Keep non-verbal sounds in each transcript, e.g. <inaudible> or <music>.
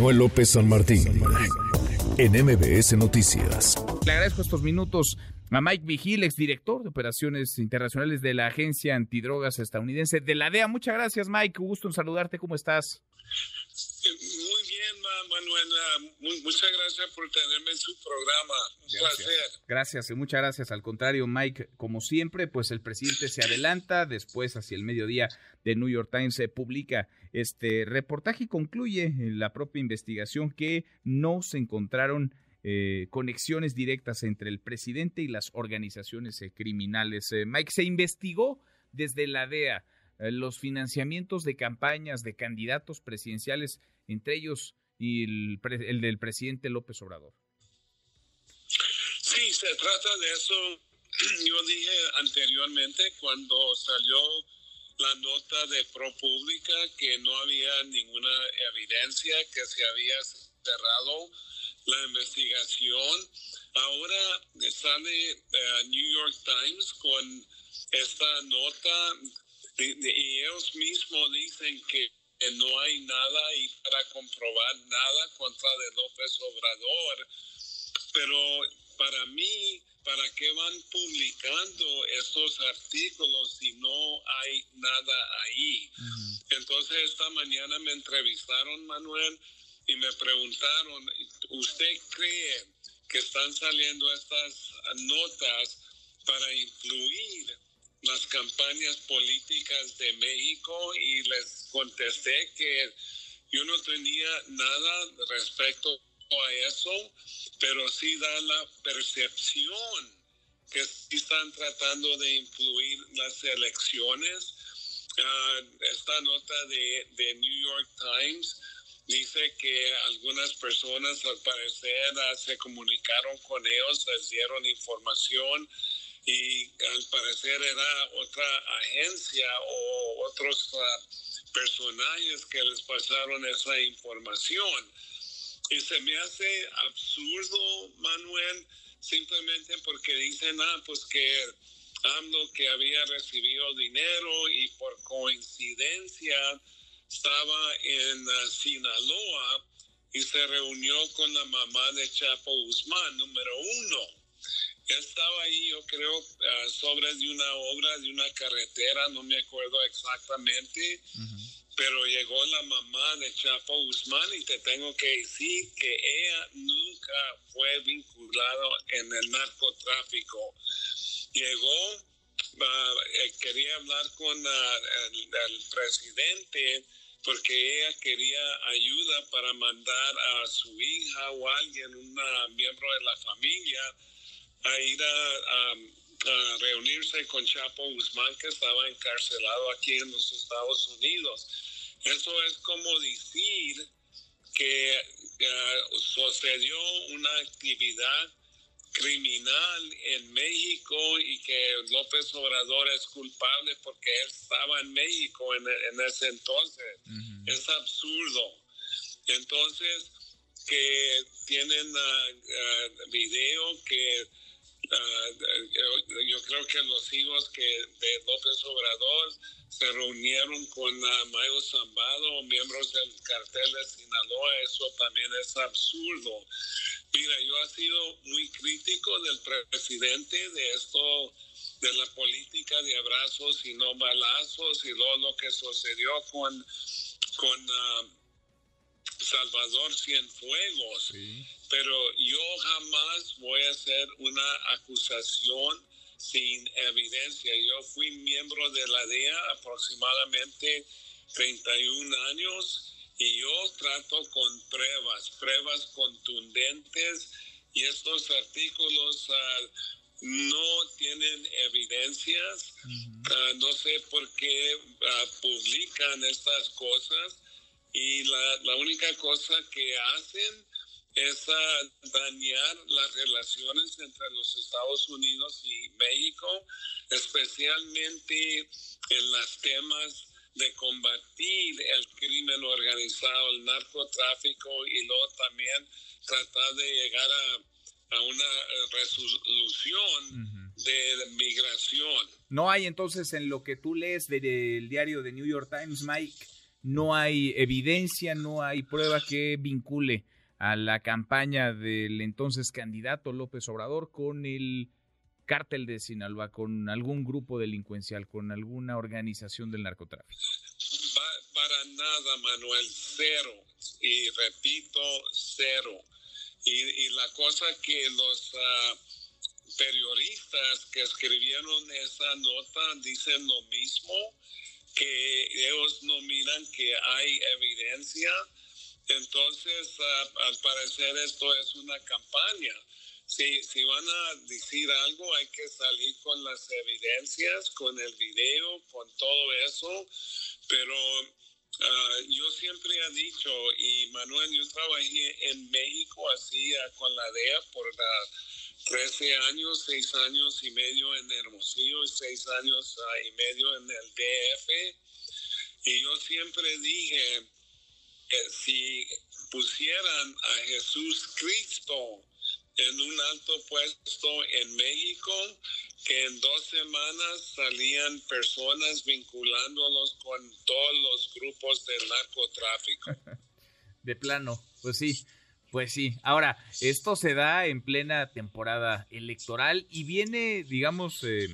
Manuel López San Martín en MBS Noticias. Le agradezco estos minutos a Mike Vigil, exdirector de operaciones internacionales de la Agencia Antidrogas estadounidense de la DEA. Muchas gracias, Mike. Gusto en saludarte. ¿Cómo estás? Bien, Manuel. Muchas gracias por tenerme en su programa. Un placer. Gracias y muchas gracias. Al contrario, Mike, como siempre, pues el presidente se adelanta. Después, hacia el mediodía, de New York Times se publica este reportaje y concluye la propia investigación que no se encontraron eh, conexiones directas entre el presidente y las organizaciones eh, criminales. Eh, Mike, se investigó desde la DEA los financiamientos de campañas de candidatos presidenciales, entre ellos y el, el del presidente López Obrador. Sí, se trata de eso. <clears throat> Yo dije anteriormente cuando salió la nota de ProPublica que no había ninguna evidencia, que se había cerrado la investigación. Ahora sale uh, New York Times con esta nota y ellos mismos dicen que no hay nada y para comprobar nada contra de López Obrador. Pero para mí, ¿para qué van publicando estos artículos si no hay nada ahí? Entonces esta mañana me entrevistaron, Manuel, y me preguntaron, ¿usted cree que están saliendo estas notas para influir las campañas políticas de México? Y les contesté que yo no tenía nada respecto a eso, pero sí da la percepción que sí están tratando de influir las elecciones. Ah, esta nota de, de New York Times dice que algunas personas al parecer ah, se comunicaron con ellos, les dieron información y al parecer era otra agencia o otros uh, personajes que les pasaron esa información. Y se me hace absurdo, Manuel, simplemente porque dicen, ah, pues que AMLO que había recibido dinero y por coincidencia estaba en uh, Sinaloa y se reunió con la mamá de Chapo Guzmán, número uno. Estaba ahí, yo creo, uh, sobre de una obra, de una carretera, no me acuerdo exactamente, pero llegó la mamá de Chapo Guzmán y te tengo que decir que ella nunca fue vinculada en el narcotráfico. Llegó, uh, quería hablar con el presidente porque ella quería ayuda para mandar a su hija o alguien, un miembro de la familia, a ir a, reunirse con Chapo Guzmán, que estaba encarcelado aquí en los Estados Unidos. Eso es como decir que uh, sucedió una actividad criminal en México y que López Obrador es culpable porque él estaba en México en, ese entonces. Es absurdo. Entonces, que tienen uh, video que uh, yo creo que los hijos que de López Obrador se reunieron con Mayo Zambado, miembros del cartel de Sinaloa, eso también es absurdo. Mira, yo he sido muy crítico del presidente de esto, de la política de abrazos y no balazos y luego lo que sucedió con, con uh, Salvador Cienfuegos. Pero yo jamás voy a hacer una acusación sin evidencia. Yo fui miembro de la DEA aproximadamente 31 años y yo trato con pruebas, pruebas contundentes y estos artículos uh, no tienen evidencias. Uh, no sé por qué uh, publican estas cosas y la, la, única cosa que hacen es dañar las relaciones entre los Estados Unidos y México, especialmente en los temas de combatir el crimen organizado, el narcotráfico y luego también tratar de llegar a, a una eh, resolución de migración. No hay entonces en lo que tú lees del diario de New York Times, Mike, no hay evidencia, no hay prueba que vincule a la campaña del entonces candidato López Obrador con el cártel de Sinaloa, con algún grupo delincuencial, con alguna organización del narcotráfico. para nada, Manuel, cero. Y repito, cero. Y, la cosa que los ah, periodistas que escribieron esa nota dicen lo mismo, que ellos no miran que hay evidencia. Entonces, ah, al parecer esto es una campaña. Si, si van a decir algo, hay que salir con las evidencias, con el video, con todo eso. Pero ah, yo siempre he dicho, y Manuel, yo trabajé en México, así con la DEA por la 13 años, 6 años y medio en Hermosillo y 6 años ah, y medio en el DF. Y yo siempre dije, eh, si pusieran a Jesús Cristo en un alto puesto en México, que en dos semanas salían personas vinculándolos con todos los grupos del narcotráfico. <laughs> De plano, pues sí. Pues sí, ahora, esto se da en plena temporada electoral y viene, digamos, eh,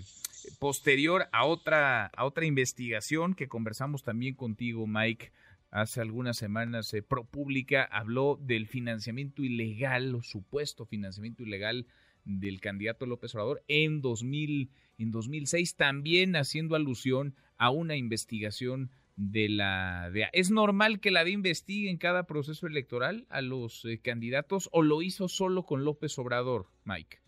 posterior a otra, a otra investigación que conversamos también contigo, Mike, hace algunas semanas. Eh, ProPública habló del financiamiento ilegal, o supuesto financiamiento ilegal del candidato López Obrador en, 2000, en 2006, también haciendo alusión a una investigación de la DEA. ¿Es normal que la DEA investigue en cada proceso electoral a los eh, candidatos o lo hizo solo con López Obrador, Mike?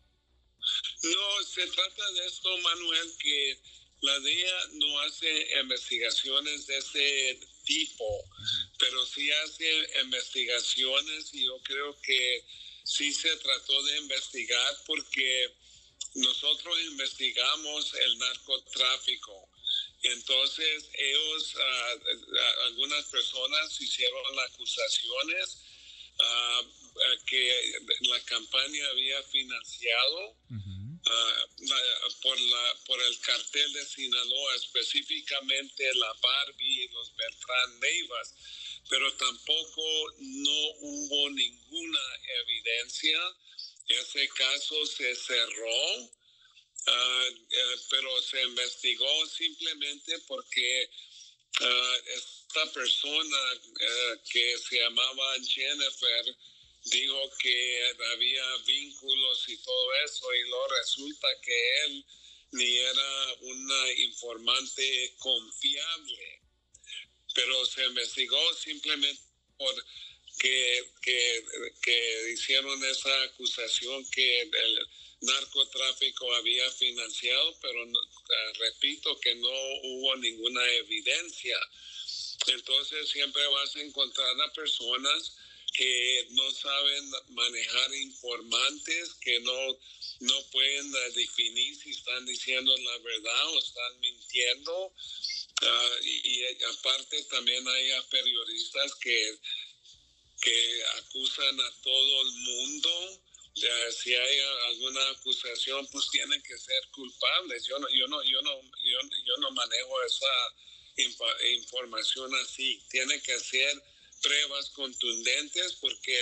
No, se trata de esto, Manuel, que la DEA no hace investigaciones de ese tipo, pero sí hace investigaciones y yo creo que sí se trató de investigar porque nosotros investigamos el narcotráfico. Entonces ellos, ah, algunas personas hicieron acusaciones ah, que la campaña había financiado por, la, por el cartel de Sinaloa, específicamente la Barbie y los Beltrán Neivas, pero tampoco no hubo ninguna evidencia. Ese caso se cerró Ah, eh, pero se investigó simplemente porque ah, esta persona eh, que se llamaba Jennifer dijo que había vínculos y todo eso y lo resulta que él ni era una informante confiable pero se investigó simplemente por que, que, que hicieron esa acusación que el, narcotráfico había financiado, pero ah, repito que no hubo ninguna evidencia. Entonces siempre vas a encontrar a personas que no saben manejar informantes, que no, no pueden ah, definir si están diciendo la verdad o están mintiendo. Ah, y, y, aparte también hay periodistas que, que acusan a todo el mundo si hay alguna acusación, pues tienen que ser culpables. Yo no, yo no, yo no, yo, no manejo esa información así. Tiene que ser pruebas contundentes porque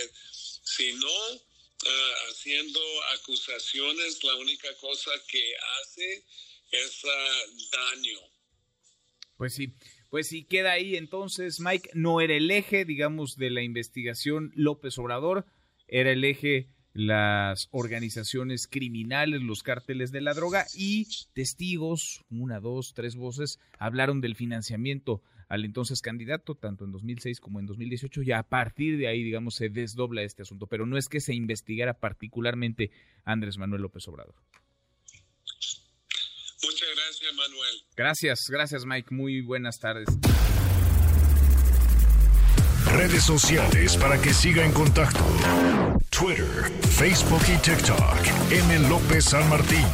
si no, ah, haciendo acusaciones, la única cosa que hace es ah, daño. Pues sí. Pues sí, queda ahí entonces, Mike, no era el eje, digamos, de la investigación López Obrador, era el eje las organizaciones criminales, los cárteles de la droga y testigos, una, dos, tres voces, hablaron del financiamiento al entonces candidato, tanto en 2006 como en 2018, y a partir de ahí, digamos, se desdobla este asunto, pero no es que se investigara particularmente Andrés Manuel López Obrador. Muchas gracias, Manuel. Gracias, gracias, Mike. Muy buenas tardes. Redes sociales para que siga en contacto: Twitter, Facebook y TikTok. M. López San Martín.